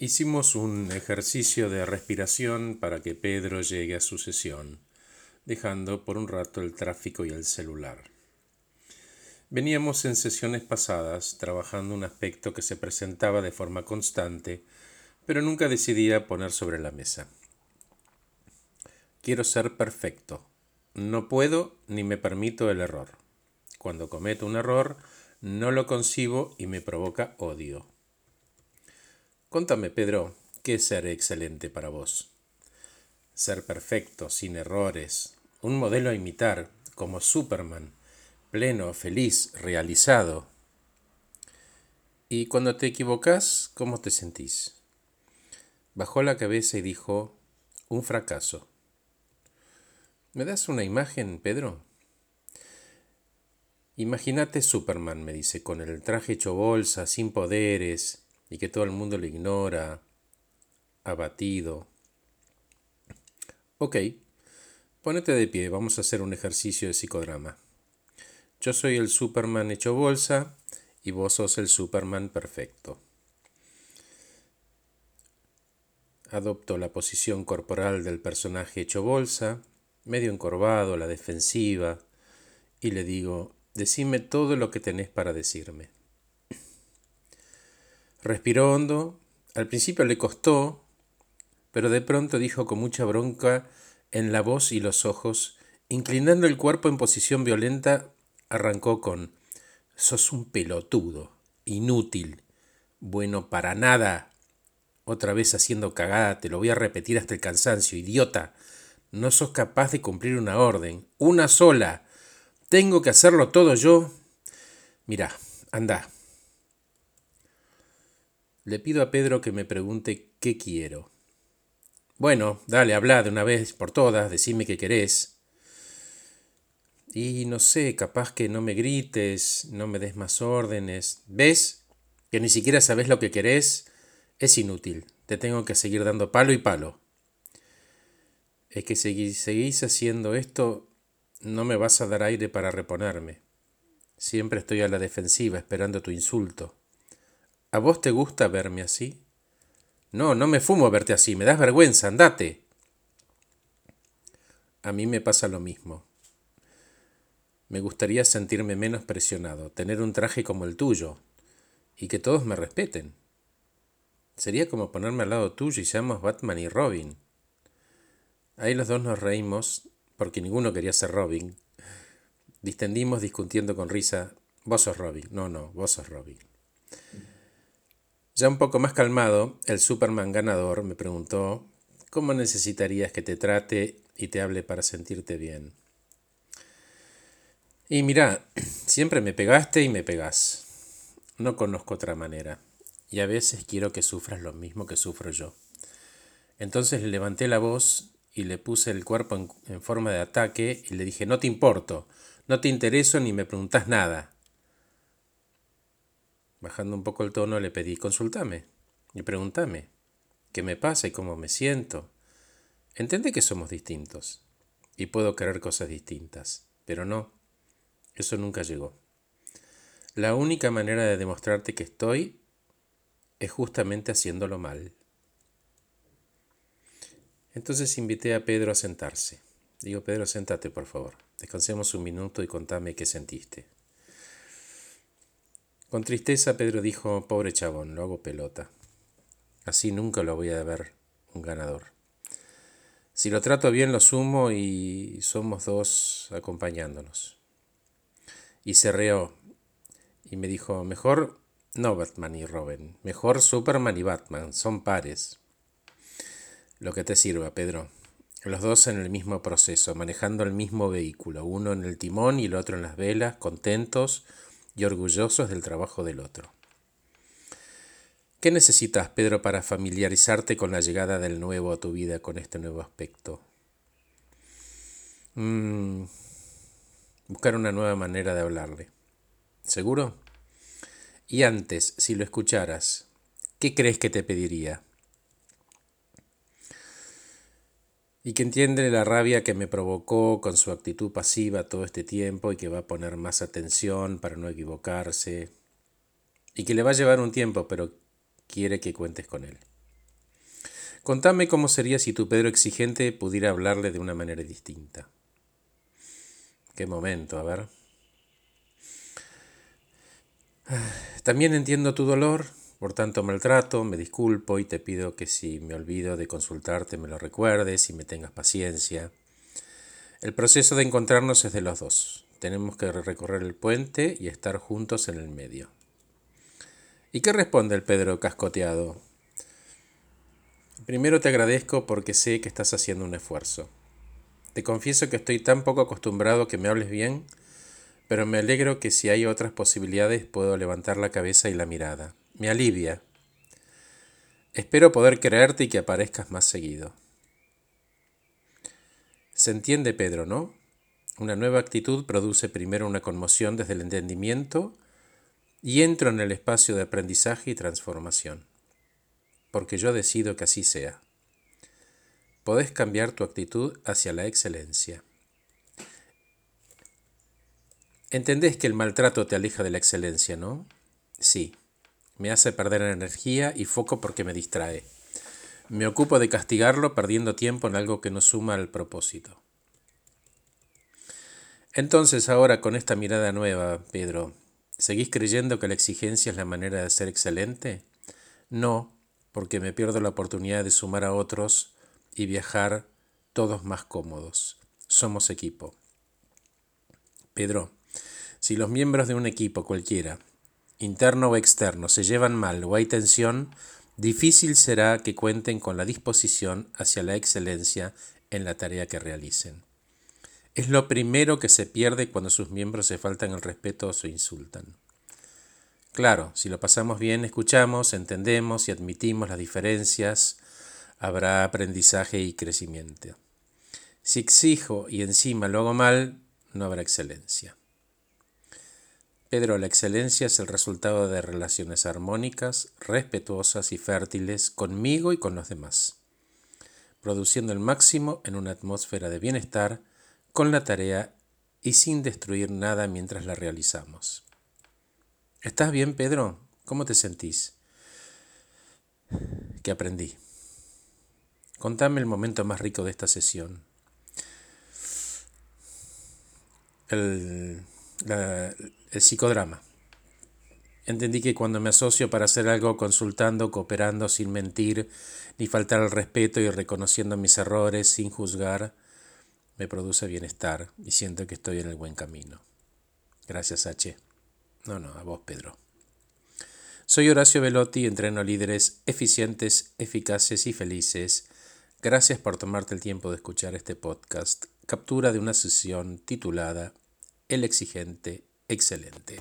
Hicimos un ejercicio de respiración para que Pedro llegue a su sesión, dejando por un rato el tráfico y el celular. Veníamos en sesiones pasadas trabajando un aspecto que se presentaba de forma constante, pero nunca decidía poner sobre la mesa. Quiero ser perfecto. No puedo ni me permito el error. Cuando cometo un error, no lo concibo y me provoca odio. Contame, Pedro, ¿qué es ser excelente para vos? Ser perfecto, sin errores, un modelo a imitar, como Superman, pleno, feliz, realizado. Y cuando te equivocas, ¿cómo te sentís? Bajó la cabeza y dijo, un fracaso. ¿Me das una imagen, Pedro? Imagínate Superman, me dice, con el traje hecho bolsa, sin poderes, y que todo el mundo lo ignora, abatido. Ok, ponete de pie, vamos a hacer un ejercicio de psicodrama. Yo soy el Superman hecho bolsa y vos sos el Superman perfecto. Adopto la posición corporal del personaje hecho bolsa, medio encorvado, la defensiva, y le digo, decime todo lo que tenés para decirme. Respiró hondo. Al principio le costó, pero de pronto dijo con mucha bronca en la voz y los ojos, inclinando el cuerpo en posición violenta, arrancó con Sos un pelotudo, inútil, bueno para nada. Otra vez haciendo cagada, te lo voy a repetir hasta el cansancio, idiota. No sos capaz de cumplir una orden, una sola. Tengo que hacerlo todo yo. Mira, anda, le pido a Pedro que me pregunte qué quiero. Bueno, dale, habla de una vez por todas, decime qué querés. Y no sé, capaz que no me grites, no me des más órdenes. ¿Ves? Que ni siquiera sabes lo que querés. Es inútil. Te tengo que seguir dando palo y palo. Es que si seguís haciendo esto, no me vas a dar aire para reponerme. Siempre estoy a la defensiva esperando tu insulto. ¿A vos te gusta verme así? No, no me fumo verte así, me das vergüenza, andate. A mí me pasa lo mismo. Me gustaría sentirme menos presionado, tener un traje como el tuyo, y que todos me respeten. Sería como ponerme al lado tuyo y seamos Batman y Robin. Ahí los dos nos reímos, porque ninguno quería ser Robin. Distendimos discutiendo con risa, vos sos Robin, no, no, vos sos Robin. Ya un poco más calmado, el Superman ganador me preguntó, ¿cómo necesitarías que te trate y te hable para sentirte bien? Y mira, siempre me pegaste y me pegás. No conozco otra manera. Y a veces quiero que sufras lo mismo que sufro yo. Entonces le levanté la voz y le puse el cuerpo en, en forma de ataque y le dije, no te importo, no te intereso ni me preguntas nada. Bajando un poco el tono le pedí, consultame y pregúntame qué me pasa y cómo me siento. Entendé que somos distintos y puedo querer cosas distintas, pero no, eso nunca llegó. La única manera de demostrarte que estoy es justamente haciéndolo mal. Entonces invité a Pedro a sentarse. Digo, Pedro, sentate por favor. Descansemos un minuto y contame qué sentiste. Con tristeza Pedro dijo, pobre chabón, lo hago pelota. Así nunca lo voy a ver un ganador. Si lo trato bien lo sumo y somos dos acompañándonos. Y se reó y me dijo, mejor no Batman y Robin, mejor Superman y Batman, son pares. Lo que te sirva, Pedro. Los dos en el mismo proceso, manejando el mismo vehículo, uno en el timón y el otro en las velas, contentos, y orgullosos del trabajo del otro. ¿Qué necesitas, Pedro, para familiarizarte con la llegada del nuevo a tu vida, con este nuevo aspecto? Mm, buscar una nueva manera de hablarle. ¿Seguro? Y antes, si lo escucharas, ¿qué crees que te pediría? Y que entiende la rabia que me provocó con su actitud pasiva todo este tiempo y que va a poner más atención para no equivocarse y que le va a llevar un tiempo, pero quiere que cuentes con él. Contame cómo sería si tu Pedro exigente pudiera hablarle de una manera distinta. Qué momento, a ver. También entiendo tu dolor por tanto maltrato, me disculpo y te pido que si me olvido de consultarte me lo recuerdes y me tengas paciencia. El proceso de encontrarnos es de los dos. Tenemos que recorrer el puente y estar juntos en el medio. ¿Y qué responde el Pedro cascoteado? Primero te agradezco porque sé que estás haciendo un esfuerzo. Te confieso que estoy tan poco acostumbrado que me hables bien, pero me alegro que si hay otras posibilidades puedo levantar la cabeza y la mirada me alivia. Espero poder creerte y que aparezcas más seguido. Se entiende, Pedro, ¿no? Una nueva actitud produce primero una conmoción desde el entendimiento y entro en el espacio de aprendizaje y transformación, porque yo decido que así sea. Podés cambiar tu actitud hacia la excelencia. Entendés que el maltrato te aleja de la excelencia, ¿no? Sí. Me hace perder energía y foco porque me distrae. Me ocupo de castigarlo perdiendo tiempo en algo que no suma al propósito. Entonces ahora con esta mirada nueva, Pedro, ¿seguís creyendo que la exigencia es la manera de ser excelente? No, porque me pierdo la oportunidad de sumar a otros y viajar todos más cómodos. Somos equipo. Pedro, si los miembros de un equipo cualquiera interno o externo, se llevan mal o hay tensión, difícil será que cuenten con la disposición hacia la excelencia en la tarea que realicen. Es lo primero que se pierde cuando sus miembros se faltan el respeto o se insultan. Claro, si lo pasamos bien, escuchamos, entendemos y admitimos las diferencias, habrá aprendizaje y crecimiento. Si exijo y encima lo hago mal, no habrá excelencia. Pedro, la excelencia es el resultado de relaciones armónicas, respetuosas y fértiles conmigo y con los demás, produciendo el máximo en una atmósfera de bienestar con la tarea y sin destruir nada mientras la realizamos. ¿Estás bien, Pedro? ¿Cómo te sentís? ¿Qué aprendí? Contame el momento más rico de esta sesión. El, la, el psicodrama. Entendí que cuando me asocio para hacer algo consultando, cooperando, sin mentir, ni faltar al respeto y reconociendo mis errores sin juzgar, me produce bienestar y siento que estoy en el buen camino. Gracias, H. No, no, a vos, Pedro. Soy Horacio Velotti, entreno líderes eficientes, eficaces y felices. Gracias por tomarte el tiempo de escuchar este podcast, captura de una sesión titulada El exigente excelente.